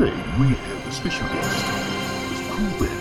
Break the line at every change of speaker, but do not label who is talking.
Today we have a special guest, It's Cool Bear,